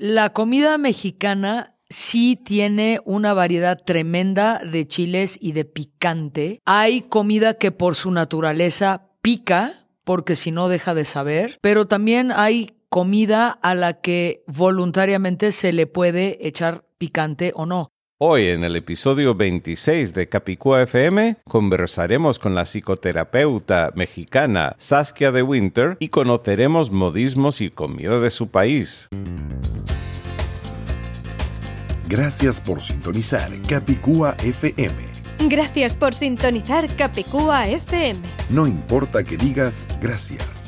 La comida mexicana sí tiene una variedad tremenda de chiles y de picante. Hay comida que por su naturaleza pica, porque si no deja de saber, pero también hay comida a la que voluntariamente se le puede echar picante o no. Hoy en el episodio 26 de Capicúa FM conversaremos con la psicoterapeuta mexicana Saskia de Winter y conoceremos modismos y comida de su país. Gracias por sintonizar Capicúa FM. Gracias por sintonizar Capicúa FM. No importa que digas gracias.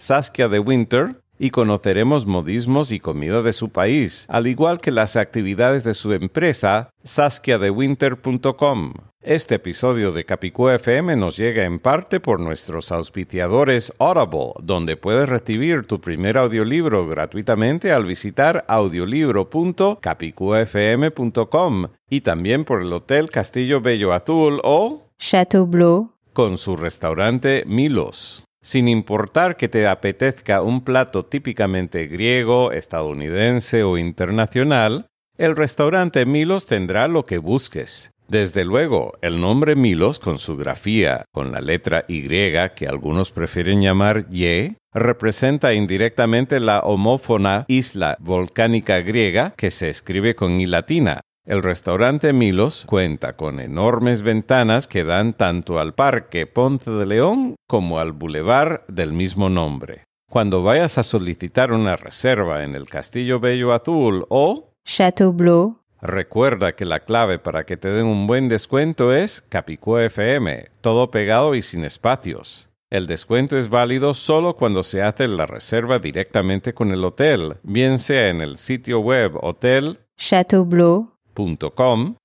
Saskia de Winter y conoceremos modismos y comida de su país, al igual que las actividades de su empresa, saskiadewinter.com. Este episodio de Capicú FM nos llega en parte por nuestros auspiciadores Audible, donde puedes recibir tu primer audiolibro gratuitamente al visitar audiolibro.capicufm.com y también por el Hotel Castillo Bello Azul o Chateau Bleu con su restaurante Milos. Sin importar que te apetezca un plato típicamente griego, estadounidense o internacional, el restaurante Milos tendrá lo que busques. Desde luego, el nombre Milos, con su grafía, con la letra Y que algunos prefieren llamar Y, representa indirectamente la homófona isla volcánica griega que se escribe con I latina, el restaurante Milos cuenta con enormes ventanas que dan tanto al Parque Ponce de León como al bulevar del mismo nombre. Cuando vayas a solicitar una reserva en el Castillo Bello Azul o Chateau Bleu, recuerda que la clave para que te den un buen descuento es Capicúa FM, todo pegado y sin espacios. El descuento es válido solo cuando se hace la reserva directamente con el hotel, bien sea en el sitio web hotel Chateau Bleu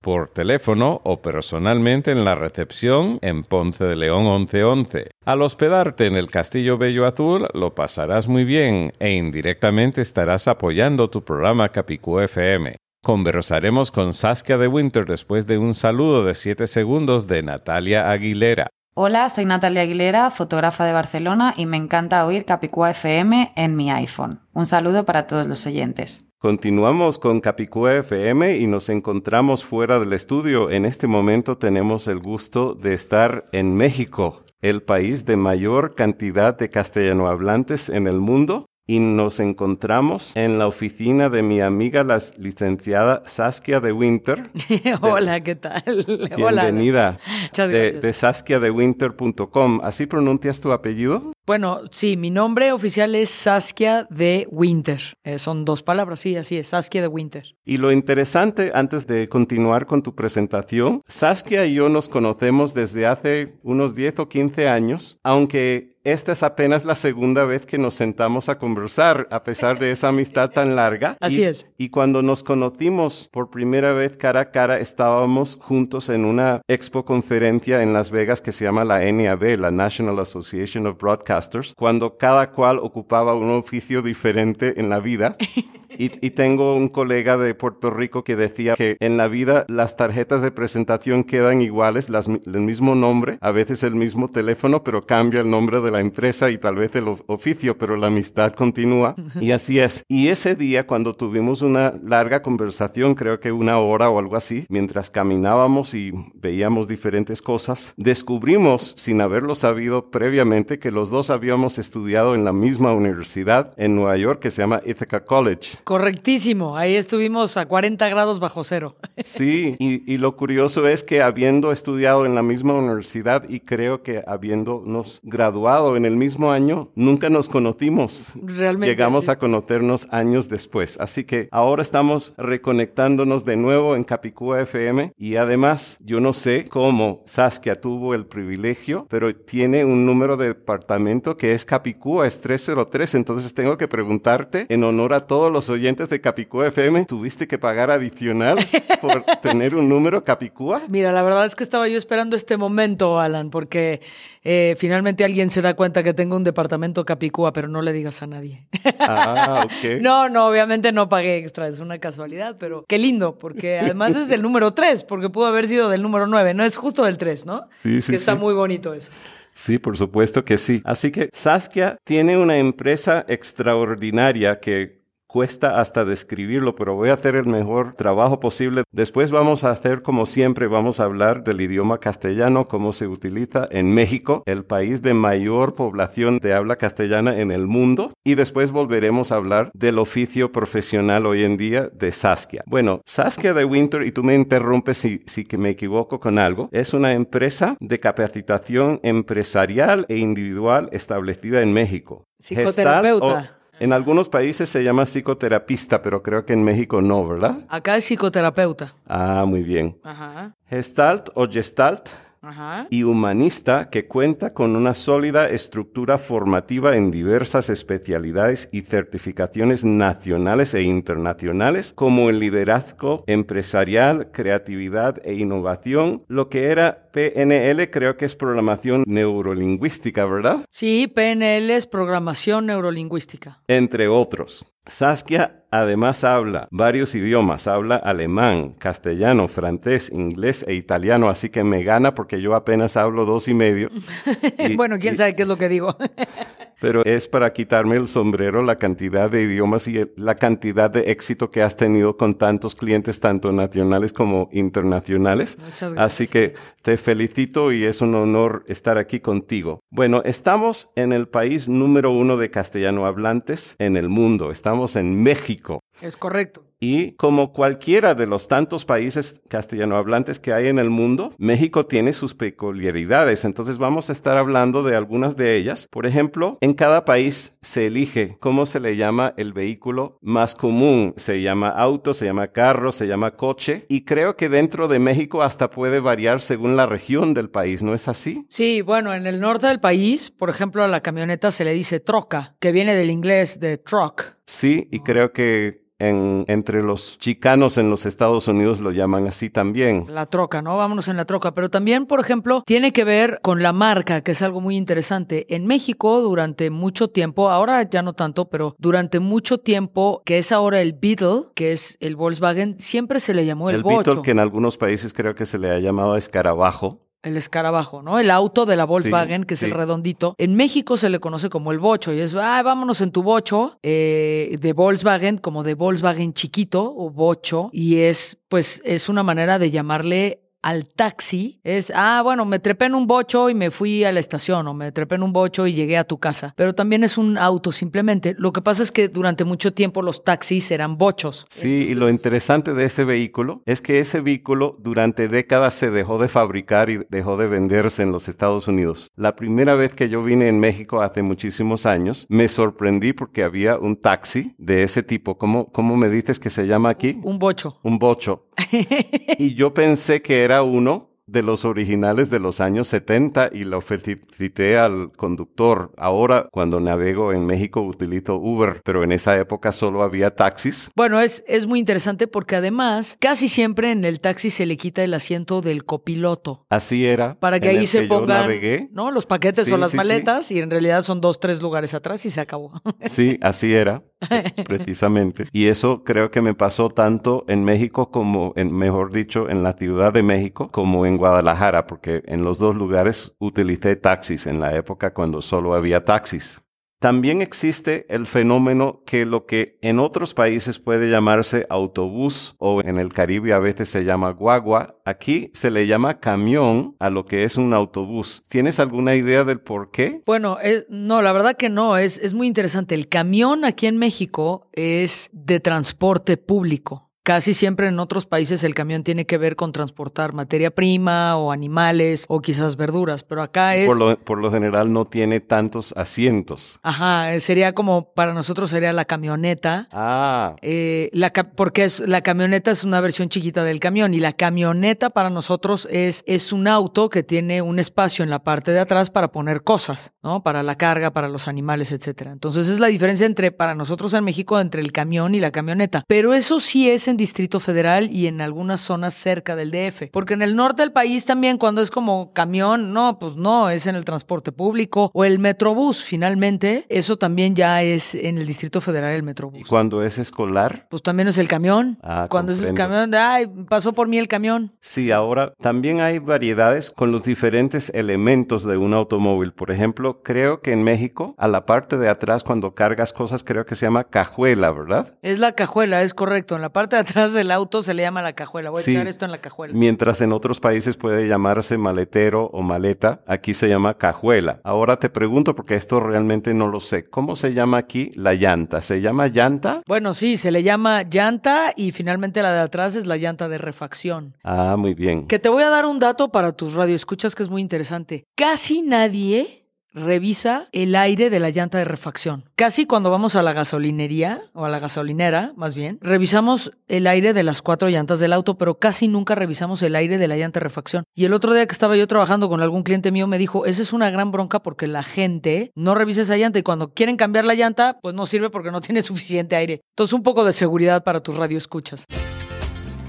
por teléfono o personalmente en la recepción en Ponce de León 1111. Al hospedarte en el Castillo Bello Azul lo pasarás muy bien e indirectamente estarás apoyando tu programa Capicú FM. Conversaremos con Saskia de Winter después de un saludo de 7 segundos de Natalia Aguilera. Hola, soy Natalia Aguilera, fotógrafa de Barcelona y me encanta oír Capicúa FM en mi iPhone. Un saludo para todos los oyentes. Continuamos con Capicúa FM y nos encontramos fuera del estudio. En este momento tenemos el gusto de estar en México, el país de mayor cantidad de castellanohablantes en el mundo y nos encontramos en la oficina de mi amiga, la licenciada Saskia de Winter. Hola, ¿qué tal? Bienvenida. de, de saskiadewinter.com. ¿Así pronuncias tu apellido? Bueno, sí, mi nombre oficial es Saskia de Winter. Eh, son dos palabras, sí, así es, Saskia de Winter. Y lo interesante, antes de continuar con tu presentación, Saskia y yo nos conocemos desde hace unos 10 o 15 años, aunque esta es apenas la segunda vez que nos sentamos a conversar, a pesar de esa amistad tan larga. Así es. Y cuando nos conocimos por primera vez cara a cara, estábamos juntos en una expo conferencia en Las Vegas que se llama la NAB, la National Association of Broadcasters, cuando cada cual ocupaba un oficio diferente en la vida. Y, tengo un colega de Puerto Rico que decía que en la vida las tarjetas de presentación quedan iguales, las, el mismo nombre, a veces el mismo teléfono, pero cambia el nombre de la empresa y tal vez el oficio, pero la amistad continúa. Y así es. Y ese día, cuando tuvimos una larga conversación, creo que una hora o algo así, mientras caminábamos y veíamos diferentes cosas, descubrimos, sin haberlo sabido previamente, que los dos habíamos estudiado en la misma universidad en Nueva York que se llama Ithaca College. Correctísimo. Ahí estuvimos a 40 grados bajo cero. Sí, y, y, lo curioso es que habiendo estudiado en la misma universidad y creo que habiéndonos graduado en el mismo año, nunca nos conocimos. Realmente. Llegamos sí. a conocernos años después. Así que ahora estamos reconectándonos de nuevo en Capicúa FM y además yo no sé cómo Saskia tuvo el privilegio, pero tiene un número de departamento que es Capicúa, es 303. Entonces tengo que preguntarte, en honor a todos los oyentes de Capicúa FM, ¿tuviste que pagar adicional por tener un número Capicúa? Mira, la verdad es que estaba yo esperando este momento, Alan, porque eh, finalmente alguien se da cuenta que tengo un departamento Capicúa, pero no le digas a nadie. Ah, ok. No, no, obviamente no pagué extra, es una casualidad, pero qué lindo, porque además es del número 3, porque pudo haber sido del número 9, no es justo del 3, ¿no? Sí, sí, Que está sí. muy bonito eso. Sí, por supuesto que sí. Así que Saskia tiene una empresa extraordinaria que cuesta hasta describirlo, pero voy a hacer el mejor trabajo posible. Después vamos a hacer como siempre, vamos a hablar del idioma castellano, cómo se utiliza en México, el país de mayor población de habla castellana en el mundo, y después volveremos a hablar del oficio profesional hoy en día de Saskia. Bueno, Saskia de Winter, y tú me interrumpes si, si que me equivoco con algo, es una empresa de capacitación empresarial e individual establecida en México. Psicoterapeuta. O- en algunos países se llama psicoterapista, pero creo que en México no, ¿verdad? Acá es psicoterapeuta. Ah, muy bien. Ajá, Gestalt o Gestalt ajá. y humanista que cuenta con una sólida estructura formativa en diversas especialidades y certificaciones nacionales e internacionales como el liderazgo empresarial, creatividad e innovación, lo que era PNL creo que es programación neurolingüística, ¿verdad? Sí, PNL es programación neurolingüística. entre otros. Saskia además habla varios idiomas, habla alemán, castellano, francés, inglés e italiano, así que me gana porque yo apenas hablo dos y medio. Y- bueno, quién y- sabe qué es lo que digo. Pero es para quitarme el sombrero la cantidad de idiomas y la cantidad de éxito que has tenido con tantos clientes, tanto nacionales como internacionales. Muchas gracias. Así que te felicito y es un honor estar aquí contigo. Bueno, estamos en el país número uno de castellano hablantes en el mundo. Estamos en México. es correcto. Y como cualquiera de los tantos países castellano hablantes que hay en el mundo, México tiene sus peculiaridades. Entonces vamos a estar hablando de algunas de ellas. Por ejemplo, en cada país se elige cómo se le llama el vehículo más común. Se llama auto, se llama carro, se llama coche. Y creo que dentro de México hasta puede variar según la región del país, ¿no es así? Sí, bueno, en el norte del país, por ejemplo, a la camioneta se le dice troca, que viene del inglés de truck. Sí, y creo que en- entre los chicanos en los Estados Unidos lo llaman así también. La troca, ¿no? Vámonos en la troca. Pero también, por ejemplo, tiene que ver con la marca, que es algo muy interesante. En México, durante mucho tiempo, ahora ya no tanto, pero durante mucho tiempo, que es ahora el Beetle, que es el Volkswagen, siempre se le llamó el, el bocho. Beetle que en algunos países creo que se le ha llamado escarabajo. El escarabajo, ¿no? El auto de la Volkswagen, que es sí. el redondito. En México se le conoce como el bocho y es, ah, vámonos en tu bocho eh, de Volkswagen, como de Volkswagen chiquito o bocho. Y es, pues, es una manera de llamarle al taxi. Es, ah, bueno, me trepé en un bocho y me fui a la estación o me trepé en un bocho y llegué a tu casa. Pero también es un auto simplemente. Lo que pasa es que durante mucho tiempo los taxis eran bochos. Sí, y lo interesante de ese vehículo es que ese vehículo durante décadas se dejó de fabricar y dejó de venderse en los Estados Unidos. La primera vez que yo vine en México hace muchísimos años, me sorprendí porque había un taxi de ese tipo. ¿Cómo, cómo me dices que se llama aquí? Un bocho. Un bocho. y yo pensé que era uno de los originales de los años 70 y lo felicité al conductor. Ahora, cuando navego en México, utilizo Uber, pero en esa época solo había taxis. Bueno, es, es muy interesante porque además casi siempre en el taxi se le quita el asiento del copiloto. Así era. Para que en ahí el se que yo pongan navegué. ¿no? los paquetes Sí, o las sí, sí. maletas y en realidad son dos, tres lugares atrás y se acabó. Sí, así era, precisamente. Y eso creo que me pasó tanto en México como, en, mejor dicho, en la Ciudad de México como en Guadalajara, porque en los dos lugares utilicé taxis en la época cuando solo había taxis. También existe el fenómeno que lo que en otros países puede llamarse autobús o en el Caribe a veces se llama guagua, aquí se le llama camión a lo que es un autobús. ¿Tienes alguna idea del por qué? Bueno, no, la verdad que no, es, es muy interesante. El camión aquí en México es de transporte público. Casi siempre en otros países el camión tiene que ver con transportar materia prima o animales o quizás verduras, pero acá es... Por lo, por lo general no tiene tantos asientos. Ajá, eh, sería como, para nosotros sería la camioneta. Ah. Eh, la, porque es, la camioneta es una versión chiquita del camión y la camioneta para nosotros es, es un auto que tiene un espacio en la parte de atrás para poner cosas, ¿no? Para la carga, para los animales, etcétera. Entonces es la diferencia entre, para nosotros en México, entre el camión y la camioneta. Pero eso sí es en Distrito Federal y en algunas zonas cerca del DF. Porque en el norte del país también cuando es como camión, no, pues no, es en el transporte público o el metrobús. Finalmente, eso también ya es en el Distrito Federal el metrobús. ¿Y cuando es escolar? Pues también es el camión. Ah, cuando es el camión, ay, pasó por mí el camión. Sí, ahora también hay variedades con los diferentes elementos de un automóvil. Por ejemplo, creo que en México, a la parte de atrás cuando cargas cosas, creo que se llama cajuela, ¿verdad? Es la cajuela, es correcto. En la parte de atrás del auto se le llama la cajuela. Voy a echar esto en la cajuela. Mientras en otros países puede llamarse maletero o maleta, aquí se llama cajuela. Ahora te pregunto, porque esto realmente no lo sé, ¿cómo se llama aquí la llanta? ¿Se llama llanta? Bueno, sí, se le llama llanta y finalmente la de atrás es la llanta de refacción. Ah, muy bien. Que te voy a dar un dato para tus radioescuchas que es muy interesante. Casi nadie revisa el aire de la llanta de refacción. Casi cuando vamos a la gasolinería, o a la gasolinera, más bien, revisamos el aire de las cuatro llantas del auto, pero casi nunca revisamos el aire de la llanta de refacción. Y el otro día que estaba yo trabajando con algún cliente mío me dijo, esa es una gran bronca porque la gente no revisa esa llanta y cuando quieren cambiar la llanta, pues no sirve porque no tiene suficiente aire. Entonces un poco de seguridad para tus radioescuchas.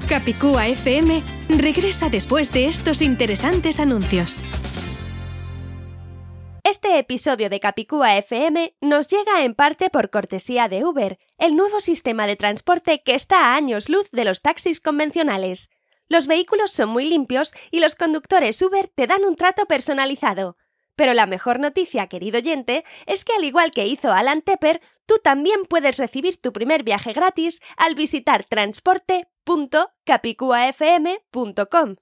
Capicúa FM regresa después de estos interesantes anuncios. Este episodio de Capicúa FM nos llega en parte por cortesía de Uber, el nuevo sistema de transporte que está a años luz de los taxis convencionales. Los vehículos son muy limpios y los conductores Uber te dan un trato personalizado. Pero la mejor noticia, querido oyente, es que al igual que hizo Alan Tepper, tú también puedes recibir tu primer viaje gratis al visitar transporte.capicuafm.com.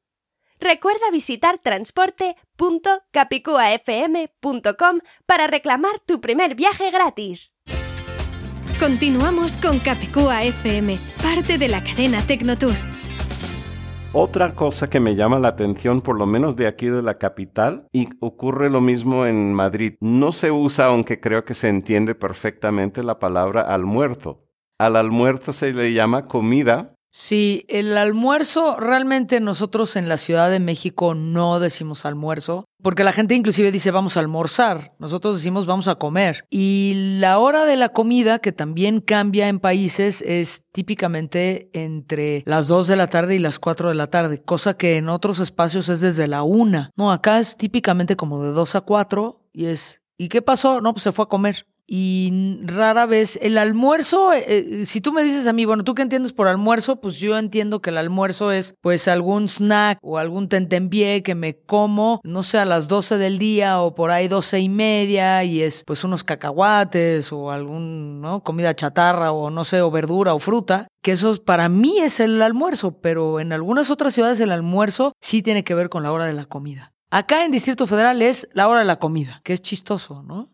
Recuerda visitar transporte.capicuafm.com para reclamar tu primer viaje gratis. Continuamos con Capicúa FM, parte de la cadena Tecnotour. Otra cosa que me llama la atención, por lo menos de aquí de la capital, y ocurre lo mismo en Madrid, no se usa, aunque creo que se entiende perfectamente la palabra almuerzo. Al almuerzo se le llama comida Sí, el almuerzo, realmente nosotros en la Ciudad de México no decimos almuerzo, porque la gente inclusive dice vamos a almorzar, nosotros decimos vamos a comer. Y la hora de la comida, que también cambia en países, es típicamente entre las 2 de la tarde y las 4 de la tarde, cosa que en otros espacios es desde la 1. No, acá es típicamente como de 2 a 4 y es, ¿y qué pasó? No, pues se fue a comer y rara vez el almuerzo, eh, eh, si tú me dices a mí, bueno, ¿tú qué entiendes por almuerzo? Pues yo entiendo que el almuerzo es pues algún snack o algún tentempié que me como, no sé, a las 12 del día o por ahí 12 y media y es pues unos cacahuates o algún, ¿no? Comida chatarra o no sé, o verdura o fruta, que eso para mí es el almuerzo, pero en algunas otras ciudades el almuerzo sí tiene que ver con la hora de la comida. Acá en Distrito Federal es la hora de la comida, que es chistoso, ¿no?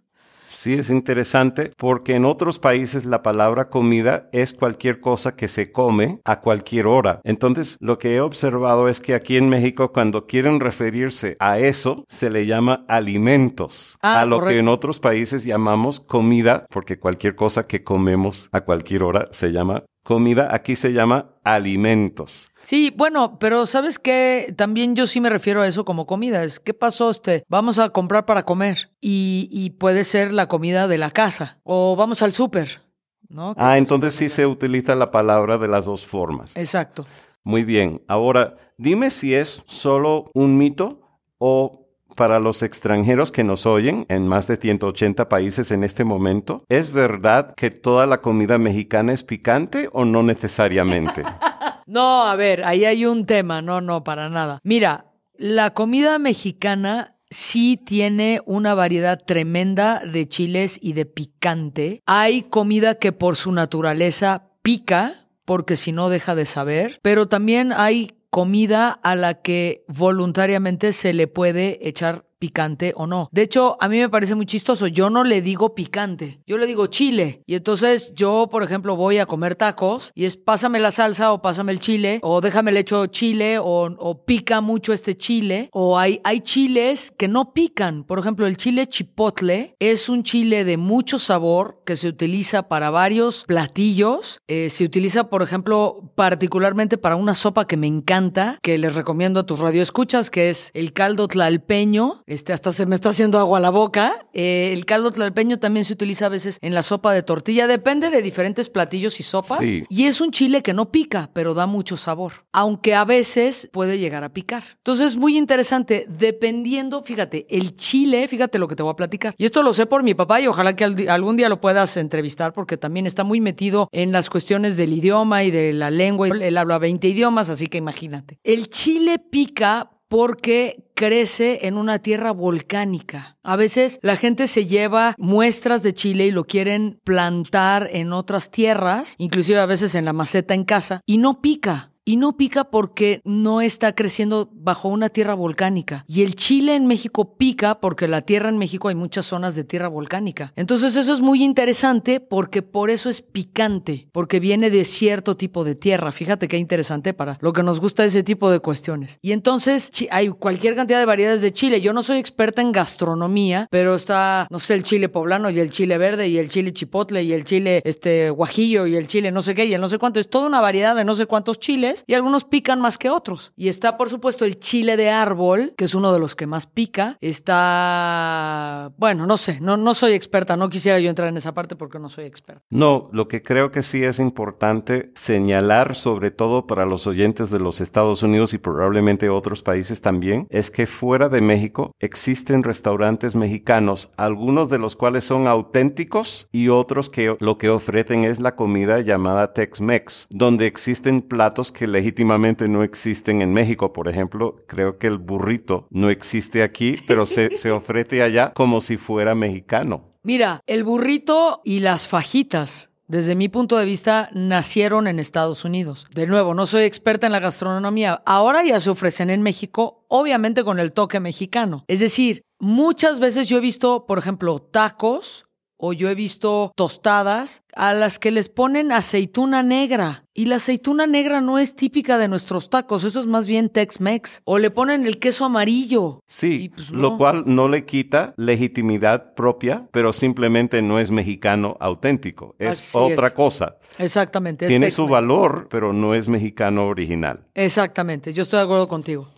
Sí, es interesante porque en otros países la palabra comida es cualquier cosa que se come a cualquier hora. Entonces, lo que he observado es que aquí en México cuando quieren referirse a eso, se le llama alimentos, ah, a lo que en otros países llamamos comida, porque cualquier cosa que comemos a cualquier hora se llama comida, aquí se llama alimentos. Sí, bueno, pero ¿sabes qué? También yo sí me refiero a eso como comida. Es, ¿qué pasó? Este, vamos a comprar para comer y, y puede ser la comida de la casa o vamos al súper, ¿no? Ah, entonces sí se utiliza la palabra de las dos formas. Exacto. Muy bien. Ahora, dime si es solo un mito o para los extranjeros que nos oyen en más de 180 países en este momento, ¿es verdad que toda la comida mexicana es picante o no necesariamente? no, a ver, ahí hay un tema, no, no, para nada. Mira, la comida mexicana sí tiene una variedad tremenda de chiles y de picante. Hay comida que por su naturaleza pica, porque si no deja de saber, pero también hay comida a la que voluntariamente se le puede echar picante o no. De hecho, a mí me parece muy chistoso. Yo no le digo picante, yo le digo chile. Y entonces yo, por ejemplo, voy a comer tacos y es pásame la salsa o pásame el chile o déjame el hecho chile o, pica mucho este chile. O hay, hay chiles que no pican. Por ejemplo, el chile chipotle es un chile de mucho sabor que se utiliza para varios platillos. Eh, se utiliza, por ejemplo, particularmente para una sopa que me encanta, que les recomiendo a tus radioescuchas, que es el caldo tlalpeño este, hasta se me está haciendo agua a la boca. Eh, el caldo tlalpeño también se utiliza a veces en la sopa de tortilla. Depende de diferentes platillos y sopas. Y es un chile que no pica, pero da mucho sabor. Aunque a veces puede llegar a picar. Entonces es muy interesante. Dependiendo, fíjate, el chile, fíjate lo que te voy a platicar. Y esto lo sé por mi papá y ojalá que algún día lo puedas entrevistar porque también está muy metido en las cuestiones del idioma y de la lengua. Él habla 20 idiomas, así que imagínate. El chile pica porque crece en una tierra volcánica. A veces la gente se lleva muestras de chile y lo quieren plantar en otras tierras, inclusive a veces en la maceta en casa, y no pica y no pica porque no está creciendo bajo una tierra volcánica. Y el chile en México pica porque la tierra en México hay muchas zonas de tierra volcánica. Entonces eso es muy interesante porque por eso es picante, porque viene de cierto tipo de tierra. Fíjate qué interesante para lo que nos gusta ese tipo de cuestiones. Y entonces hay cualquier cantidad de variedades de chile. Yo no soy experta en gastronomía, pero está, no sé, el chile poblano y el chile verde y el chile chipotle y el chile este guajillo y el chile no sé qué y el no sé cuánto. Es toda una variedad de no sé cuántos chiles y algunos pican más que otros. Y está, por supuesto, el chile de árbol, que es uno de los que más pica. Está, bueno, no sé, no, no soy experta, no quisiera yo entrar en esa parte porque no soy experta. No, lo que creo que sí es importante señalar, sobre todo para los oyentes de los Estados Unidos y probablemente otros países también, es que fuera de México existen restaurantes mexicanos, algunos de los cuales son auténticos y otros que lo que ofrecen es la comida llamada Tex-Mex, donde existen platos que legítimamente no existen en México. Por ejemplo, creo que el burrito no existe aquí, pero se, se ofrece allá como si fuera mexicano. Mira, el burrito y las fajitas desde mi punto de vista, nacieron en Estados Unidos. De nuevo, no soy experta en la gastronomía. Ahora ya se ofrecen en México, obviamente con el toque mexicano. Es decir, muchas veces yo he visto, por ejemplo, tacos o yo he visto tostadas a las que les ponen aceituna negra. Y la aceituna negra no es típica de nuestros tacos, eso es más bien Tex-Mex. O le ponen el queso amarillo. Sí, pues, lo cual no le quita legitimidad propia, pero simplemente no es mexicano auténtico, es otra cosa. Exactamente. Tiene su valor, pero no es mexicano original. Exactamente, yo estoy de acuerdo contigo.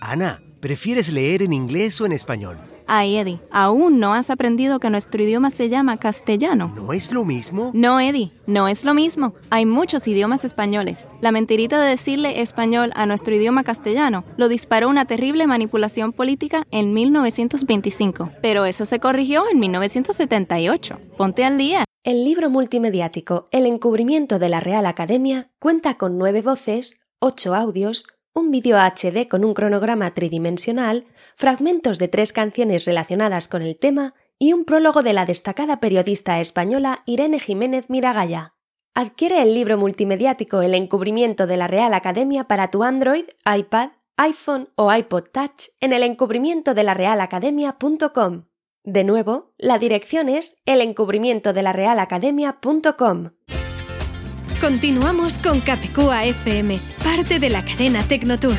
Ana, ¿prefieres leer en inglés o en español? Ay, Eddie, aún no has aprendido que nuestro idioma se llama castellano. ¿No es lo mismo? No, Eddie, no es lo mismo. Hay muchos idiomas españoles. La mentirita de decirle español a nuestro idioma castellano lo disparó una terrible manipulación política en 1925. Pero eso se corrigió en 1978. Ponte al día. El libro multimediático El encubrimiento de la Real Academia cuenta con nueve voces, ocho audios, un vídeo HD con un cronograma tridimensional, fragmentos de tres canciones relacionadas con el tema y un prólogo de la destacada periodista española Irene Jiménez Miragaya. Adquiere el libro multimediático El encubrimiento de la Real Academia para tu Android, iPad, iPhone o iPod Touch en el encubrimiento de la Real Academia.com. De nuevo, la dirección es el encubrimiento de la Real Academia.com. Continuamos con Capicúa FM, parte de la cadena Tecnotour.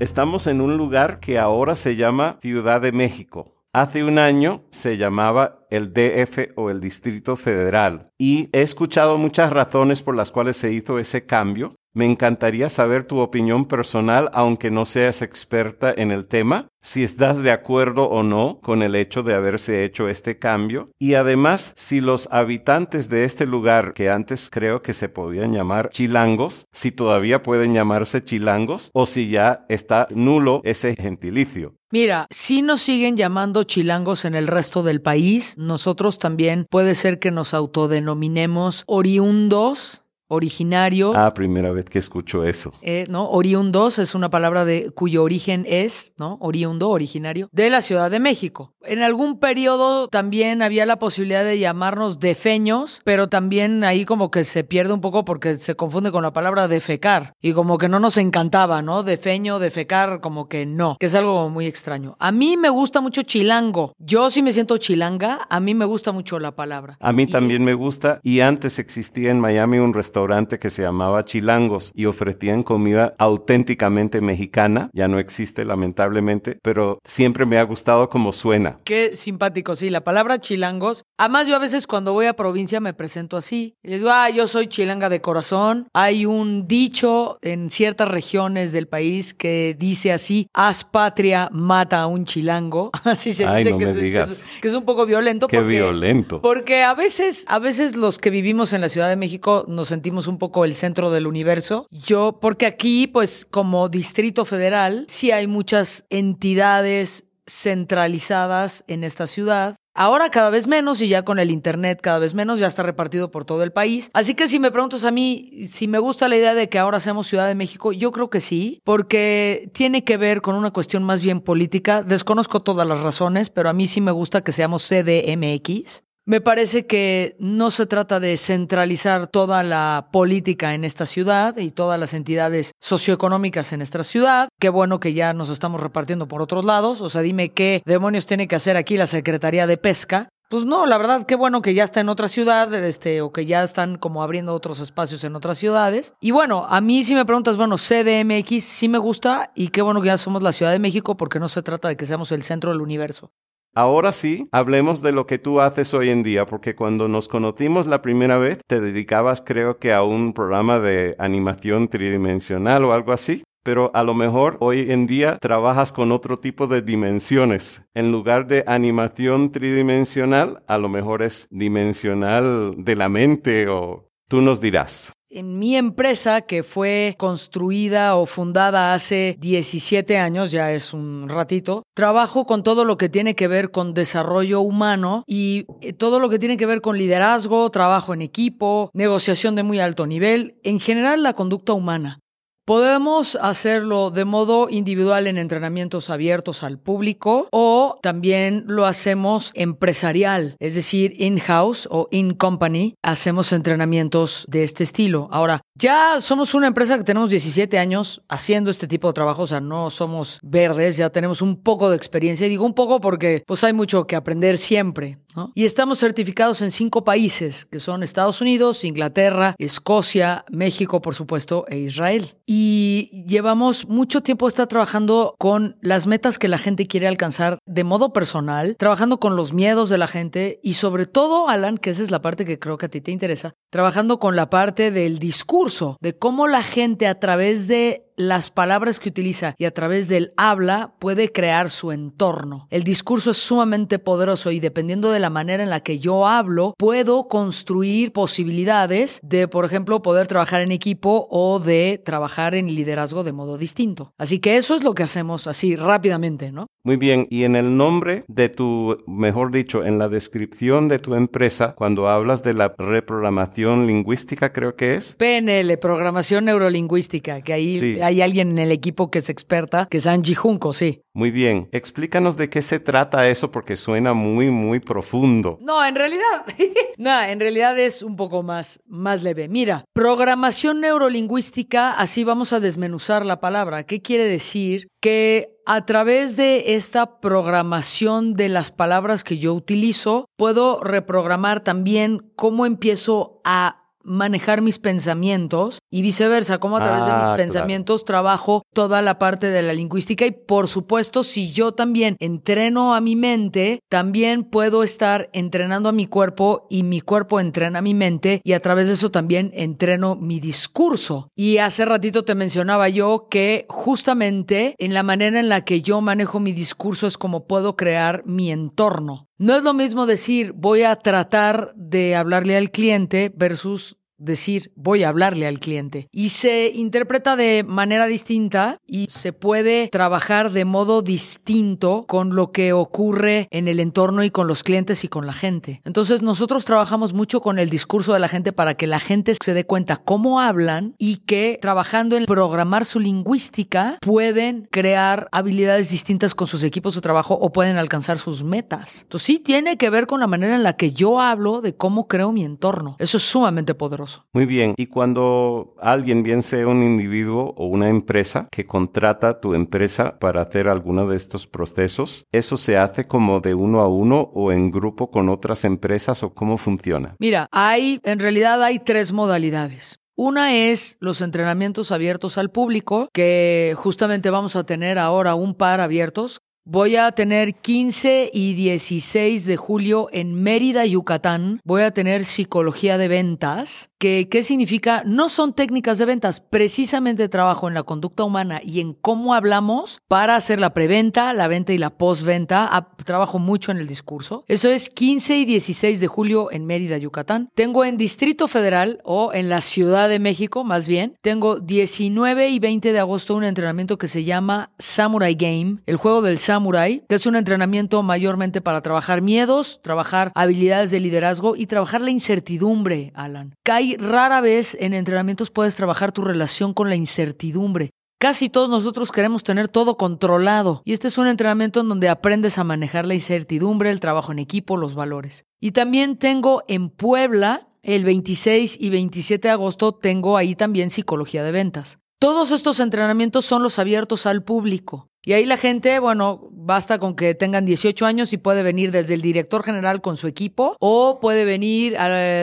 Estamos en un lugar que ahora se llama Ciudad de México. Hace un año se llamaba el DF o el Distrito Federal y he escuchado muchas razones por las cuales se hizo ese cambio me encantaría saber tu opinión personal, aunque no seas experta en el tema, si estás de acuerdo o no con el hecho de haberse hecho este cambio y además si los habitantes de este lugar, que antes creo que se podían llamar chilangos, si todavía pueden llamarse chilangos o si ya está nulo ese gentilicio. Mira, si nos siguen llamando chilangos en el resto del país, nosotros también puede ser que nos autodenominemos oriundos originario. Ah, primera vez que escucho eso. Eh, ¿no? Oriundos es una palabra de cuyo origen es, ¿no? Oriundo, originario, de la Ciudad de México. En algún periodo también había la posibilidad de llamarnos defeños, pero también ahí como que se pierde un poco porque se confunde con la palabra defecar y como que no nos encantaba, ¿no? Defeño, defecar, como que no, que es algo muy extraño. A mí me gusta mucho chilango. Yo sí me siento chilanga, a mí me gusta mucho la palabra. A mí Y- también me gusta y antes existía en Miami un restaurante que se llamaba Chilangos y ofrecían comida auténticamente mexicana. Ya no existe lamentablemente, pero siempre me ha gustado como suena. Qué simpático, sí, la palabra chilangos. Además, yo a veces cuando voy a provincia me presento así. Y les digo, ah, yo soy chilanga de corazón. Hay un dicho en ciertas regiones del país que dice así, haz patria, mata a un chilango. Así se Ay, dice no que, me es, que digas. es- que es un poco violento. Qué porque- violento. Porque a veces, a veces los que vivimos en la Ciudad de México nos sentimos un poco el centro del universo. Yo, porque aquí, pues, como Distrito Federal, sí hay muchas entidades centralizadas en esta ciudad. Ahora cada vez menos y ya con el Internet cada vez menos, ya está repartido por todo el país. Así que si me preguntas a mí si me gusta la idea de que ahora seamos Ciudad de México, yo creo que sí, porque tiene que ver con una cuestión más bien política. Desconozco todas las razones, pero a mí sí me gusta que seamos CDMX. Me parece que no se trata de centralizar toda la política en esta ciudad y todas las entidades socioeconómicas en esta ciudad. Qué bueno que ya nos estamos repartiendo por otros lados. O sea, dime qué demonios tiene que hacer aquí la Secretaría de Pesca. Pues no, la verdad, qué bueno que ya está en otra ciudad, este, o que ya están como abriendo otros espacios en otras ciudades. Y bueno, a mí si me preguntas, bueno, CDMX sí me gusta y qué bueno que ya somos la Ciudad de México porque no se trata de que seamos el centro del universo. Ahora sí, hablemos de lo que tú haces hoy en día, porque cuando nos conocimos la primera vez, te dedicabas creo que a un programa de animación tridimensional o algo así. Pero a lo mejor hoy en día trabajas con otro tipo de dimensiones. En lugar de animación tridimensional, a lo mejor es dimensional de la mente o tú nos dirás. En mi empresa, que fue construida o fundada hace 17 años, ya es un ratito, trabajo con todo lo que tiene que ver con desarrollo humano y eh, todo lo que tiene que ver con liderazgo, trabajo en equipo, negociación de muy alto nivel, en general la conducta humana. Podemos hacerlo de modo individual en entrenamientos abiertos al público o también lo hacemos empresarial, es decir, in-house o in-company. Hacemos entrenamientos de este estilo. Ahora, ya somos una empresa que tenemos 17 años haciendo este tipo de trabajo, o sea, no somos verdes, ya tenemos un poco de experiencia. Y digo un poco porque pues hay mucho que aprender siempre. Y estamos certificados en cinco países, que son Estados Unidos, Inglaterra, Escocia, México, por supuesto, e Israel. Y llevamos mucho tiempo estar trabajando con las metas que la gente quiere alcanzar de modo personal, trabajando con los miedos de la gente y sobre todo, Alan, que esa es la parte que creo que a ti te interesa, trabajando con la parte del discurso, de cómo la gente a través de las palabras que utiliza y a través del habla puede crear su entorno. El discurso es sumamente poderoso y dependiendo de la manera en la que yo hablo, puedo construir posibilidades de, por ejemplo, poder trabajar en equipo o de trabajar en liderazgo de modo distinto. Así que eso es lo que hacemos así rápidamente, ¿no? Muy bien, y en el nombre de tu, mejor dicho, en la descripción de tu empresa, cuando hablas de la reprogramación lingüística, creo que es. PNL, programación neurolingüística, que ahí Sí. Hay alguien en el equipo que es experta, que es Angie Junco, sí. Muy bien, explícanos de qué se trata eso porque suena muy, muy profundo. No, en realidad, no, en realidad es un poco más, más leve. Mira, programación neurolingüística, así vamos a desmenuzar la palabra. ¿Qué quiere decir? Que a través de esta programación de las palabras que yo utilizo, puedo reprogramar también cómo empiezo a manejar mis pensamientos y viceversa, cómo a través de Ah, mis claro. pensamientos trabajo toda la parte de la lingüística y por supuesto si yo también entreno a mi mente, también puedo estar entrenando a mi cuerpo y mi cuerpo entrena a mi mente y a través de eso también entreno mi discurso. Y hace ratito te mencionaba yo que justamente en la manera en la que yo manejo mi discurso es como puedo crear mi entorno. No es lo mismo decir voy a tratar de hablarle al cliente versus decir voy a hablarle al cliente. Y se interpreta de manera distinta y se puede trabajar de modo distinto con lo que ocurre en el entorno y con los clientes y con la gente. Entonces nosotros trabajamos mucho con el discurso de la gente para que la gente se dé cuenta cómo hablan y que trabajando en programar su lingüística pueden crear habilidades distintas con sus equipos de trabajo o pueden alcanzar sus metas. Entonces sí tiene que ver con la manera en la que yo hablo de cómo creo mi entorno. Eso es sumamente poderoso. Muy bien. Y cuando alguien, bien sea un individuo o una empresa que contrata tu empresa para hacer alguno de estos procesos, ¿eso se hace como de uno a uno o en grupo con otras empresas o cómo funciona? Mira, hay, en realidad hay tres modalidades. Una es los entrenamientos abiertos al público, que justamente vamos a tener ahora un par abiertos Voy a tener 15 y 16 de julio en Mérida, Yucatán. Voy a tener psicología de ventas. Que, ¿Qué significa? No son técnicas de ventas, precisamente trabajo en la conducta humana y en cómo hablamos para hacer la preventa, la venta y la postventa. Ah, trabajo mucho en el discurso. Eso es 15 y 16 de julio en Mérida, Yucatán. Tengo en Distrito Federal o en la Ciudad de México, más bien, tengo 19 y 20 de agosto un entrenamiento que se llama Samurai Game, el juego del Samurai, que es un entrenamiento mayormente para trabajar miedos, trabajar habilidades de liderazgo y trabajar la incertidumbre, Alan. Kai, rara vez en entrenamientos puedes trabajar tu relación con la incertidumbre. Casi todos nosotros queremos tener todo controlado y este es un entrenamiento en donde aprendes a manejar la incertidumbre, el trabajo en equipo, los valores. Y también tengo en Puebla, el 26 y 27 de agosto, tengo ahí también psicología de ventas. Todos estos entrenamientos son los abiertos al público. Y ahí la gente, bueno, basta con que tengan 18 años y puede venir desde el director general con su equipo o puede venir,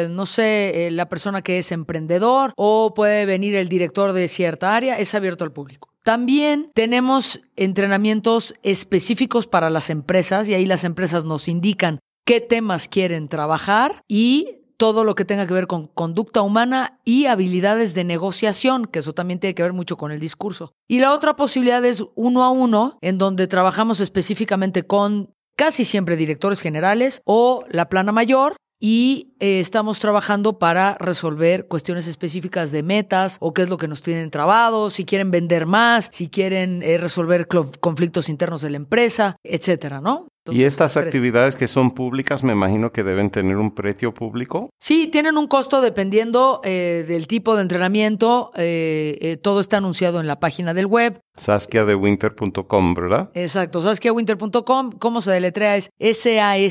no sé, eh, la persona que es emprendedor o puede venir el director de cierta área, es abierto al público. También tenemos entrenamientos específicos para las empresas y ahí las empresas nos indican qué temas quieren trabajar y todo lo que tenga que ver con conducta humana y habilidades de negociación, que eso también tiene que ver mucho con el discurso. Y la otra posibilidad es uno a uno, en donde trabajamos específicamente con casi siempre directores generales o la plana mayor y eh, estamos trabajando para resolver cuestiones específicas de metas o qué es lo que nos tienen trabados, si quieren vender más, si quieren eh, resolver conflictos internos de la empresa, etcétera, ¿no? ¿Y estas actividades que son públicas me imagino que deben tener un precio público? Sí, tienen un costo dependiendo eh, del tipo de entrenamiento. todo está anunciado en la página del web. SaskiaDeWinter.com, ¿verdad? Exacto, SaskiaWinter.com. ¿Cómo se deletrea? Es S-A-S-K-I-A-D-E,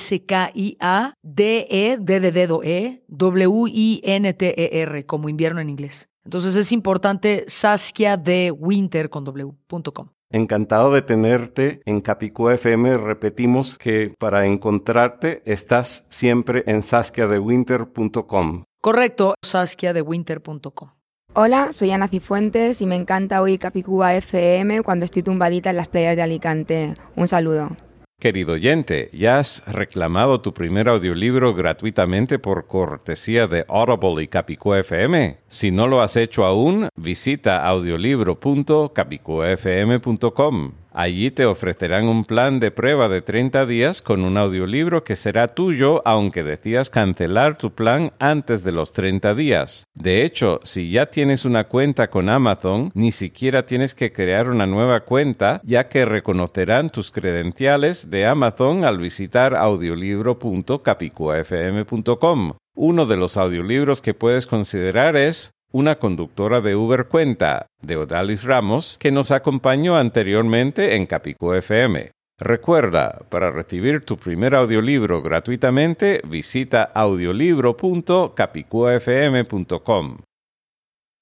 D de dedo E, W-I-N-T-E-R, como invierno en inglés. Entonces es importante SaskiaDeWinter con W.com. Encantado de tenerte en Capicú FM. Repetimos que para encontrarte estás siempre en saskiadewinter.com. Correcto, saskiadewinter.com. Hola, soy Ana Cifuentes y me encanta oír Capicúa FM cuando estoy tumbadita en las playas de Alicante. Un saludo. Querido oyente, ya has reclamado tu primer audiolibro gratuitamente por cortesía de Audible y Capicú FM. Si no lo has hecho aún, visita audiolibro.capicuafm.com. Allí te ofrecerán un plan de prueba de 30 días con un audiolibro que será tuyo aunque decidas cancelar tu plan antes de los 30 días. De hecho, si ya tienes una cuenta con Amazon, ni siquiera tienes que crear una nueva cuenta ya que reconocerán tus credenciales de Amazon al visitar audiolibro.capicuafm.com. Uno de los audiolibros que puedes considerar es una conductora de Uber Cuenta, de Odalis Ramos, que nos acompañó anteriormente en Capicú FM. Recuerda, para recibir tu primer audiolibro gratuitamente, visita audiolibro.capicuafm.com.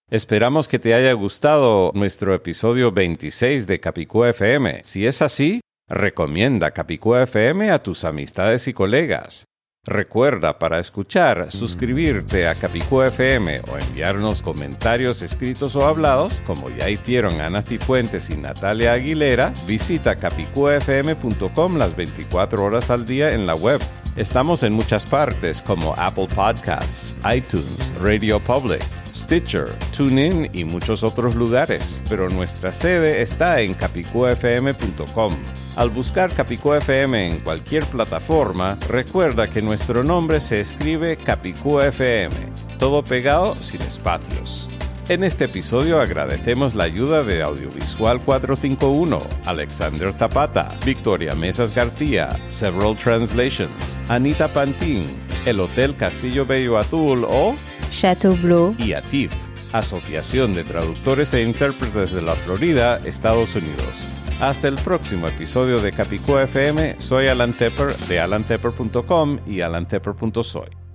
Esperamos que te haya gustado nuestro episodio 26 de Capicú FM. Si es así, recomienda Capicú FM a tus amistades y colegas. Recuerda para escuchar, suscribirte a Capicú FM o enviarnos comentarios escritos o hablados, como ya hicieron Ana Cifuentes y Natalia Aguilera, visita capicufm.com las 24 horas al día en la web. Estamos en muchas partes como Apple Podcasts, iTunes, Radio Public. Stitcher, TuneIn y muchos otros lugares, pero nuestra sede está en capicufm.com. Al buscar Capicú FM en cualquier plataforma, recuerda que nuestro nombre se escribe Capicú FM. todo pegado sin espacios. En este episodio agradecemos la ayuda de Audiovisual 451, Alexander Zapata, Victoria Mesas García, Several Translations, Anita Pantín, el Hotel Castillo Bello Azul o Chateau Blue y ATIF, Asociación de Traductores e Intérpretes de la Florida, Estados Unidos. Hasta el próximo episodio de Capicúa FM, soy Alan Tepper de alantepper.com y alantepper.soy.